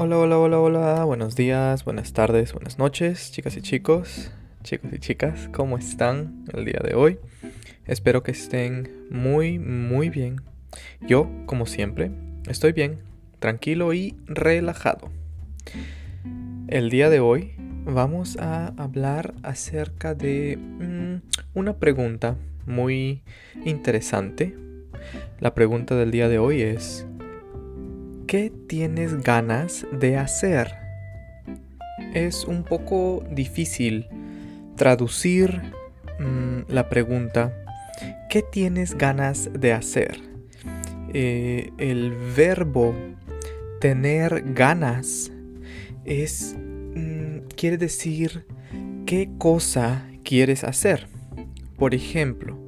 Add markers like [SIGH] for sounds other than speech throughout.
Hola, hola, hola, hola, buenos días, buenas tardes, buenas noches, chicas y chicos, chicos y chicas, ¿cómo están el día de hoy? Espero que estén muy, muy bien. Yo, como siempre, estoy bien, tranquilo y relajado. El día de hoy vamos a hablar acerca de mm, una pregunta muy interesante. La pregunta del día de hoy es, ¿Qué tienes ganas de hacer? Es un poco difícil traducir mm, la pregunta ¿qué tienes ganas de hacer? Eh, el verbo tener ganas es mm, quiere decir qué cosa quieres hacer. Por ejemplo,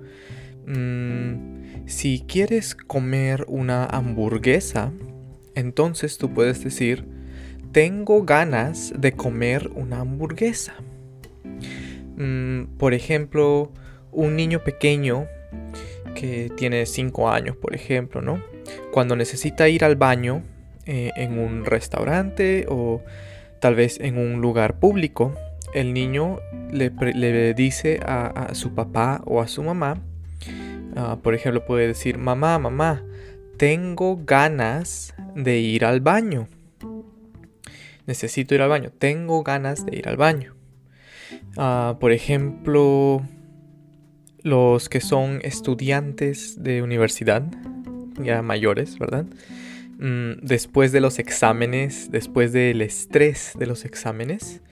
mm, si quieres comer una hamburguesa, entonces tú puedes decir, tengo ganas de comer una hamburguesa. Mm, por ejemplo, un niño pequeño que tiene 5 años, por ejemplo, ¿no? Cuando necesita ir al baño eh, en un restaurante o tal vez en un lugar público, el niño le, dice a, su papá o a su mamá, ah, por ejemplo, puede decir, mamá, mamá, tengo ganas de ir al baño. Necesito ir al baño. Tengo ganas de ir al baño. Ah, por ejemplo, los que son estudiantes de universidad, ya mayores, ¿verdad? Mm, después de los exámenes, después del estrés de los exámenes,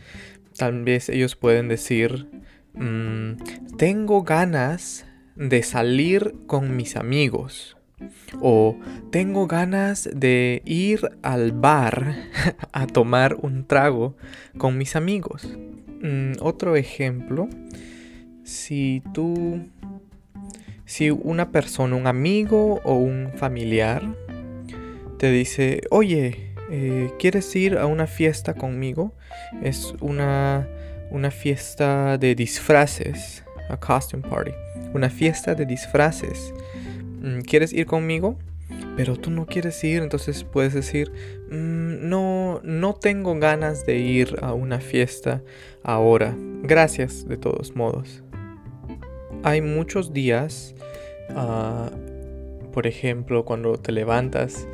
tal vez ellos pueden decir, mm, tengo ganas de salir con mis amigos. O tengo ganas de ir al bar [LAUGHS] a tomar un trago con mis amigos. Mm, otro ejemplo, si tú, si una persona, un amigo o un familiar te dice, oye, eh, ¿quieres ir a una fiesta conmigo? Es una, una fiesta de disfraces, a costume party, una fiesta de disfraces. Mm, ¿quieres ir conmigo? Pero tú no quieres ir, entonces puedes decir, mm, no, no tengo ganas de ir a una fiesta ahora. Gracias de todos modos. Hay muchos días, ah, por ejemplo, cuando te levantas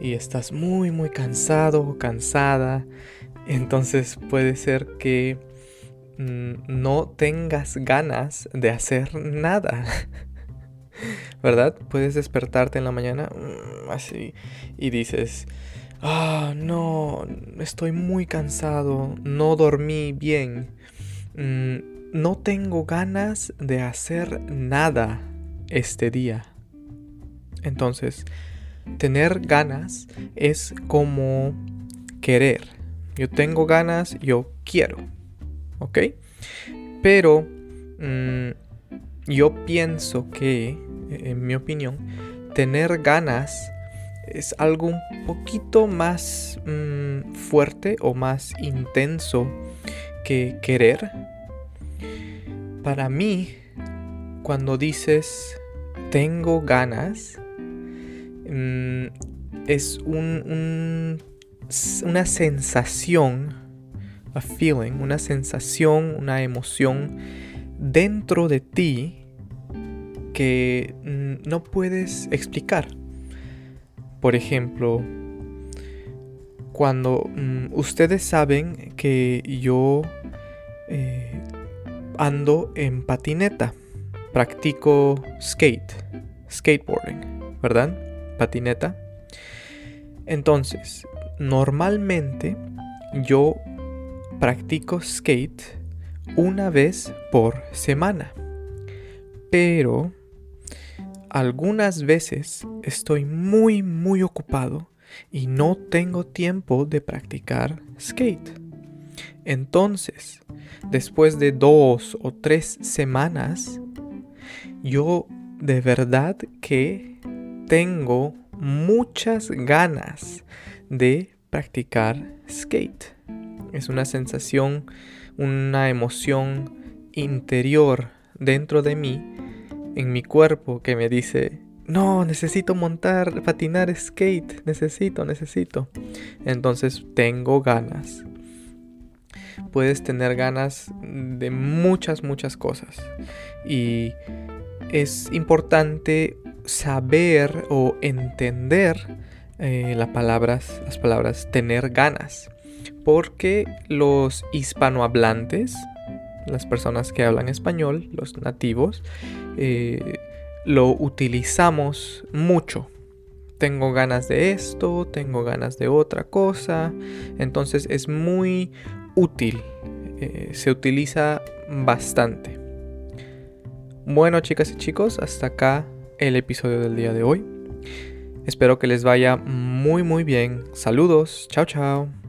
y estás muy, muy cansado o cansada, entonces puede ser que mm, no tengas ganas de hacer nada. [LAUGHS] ¿verdad? Puedes despertarte en la mañana mm, así y dices, ah, no, estoy muy cansado, no dormí bien, mm, no tengo ganas de hacer nada este día. Entonces, tener ganas es como querer. Yo tengo ganas, yo quiero. ¿Ok? Pero mm, yo pienso que en mi opinión, tener ganas es algo un poquito más mm, fuerte o más intenso que querer. Para mí, cuando dices tengo ganas, mm, es un, una sensación, a feeling, una sensación, una emoción dentro de ti que mm, no puedes explicar. Por ejemplo, cuando mm, ustedes saben que yo eh, ando en patineta, practico skate, skateboarding, ¿verdad? Patineta. Entonces, normalmente yo practico skate una vez por semana. Pero algunas veces estoy muy muy ocupado y no tengo tiempo de practicar skate. Entonces, después de dos o tres semanas, yo de verdad que tengo muchas ganas de practicar skate. Es una sensación, una emoción interior dentro de mí en mi cuerpo que me dice, no, necesito montar, patinar skate, necesito, necesito. Entonces tengo ganas. Puedes tener ganas de muchas, muchas cosas. Y es importante saber o entender eh, las palabras, las palabras tener ganas. Porque los hispanohablantes, las personas que hablan español, los nativos, eh, lo utilizamos mucho. Tengo ganas de esto, tengo ganas de otra cosa. Entonces es muy útil. Eh, se utiliza bastante. Bueno, chicas y chicos, hasta acá el episodio del día de hoy. Espero que les vaya muy muy bien. Saludos. Chao, chao.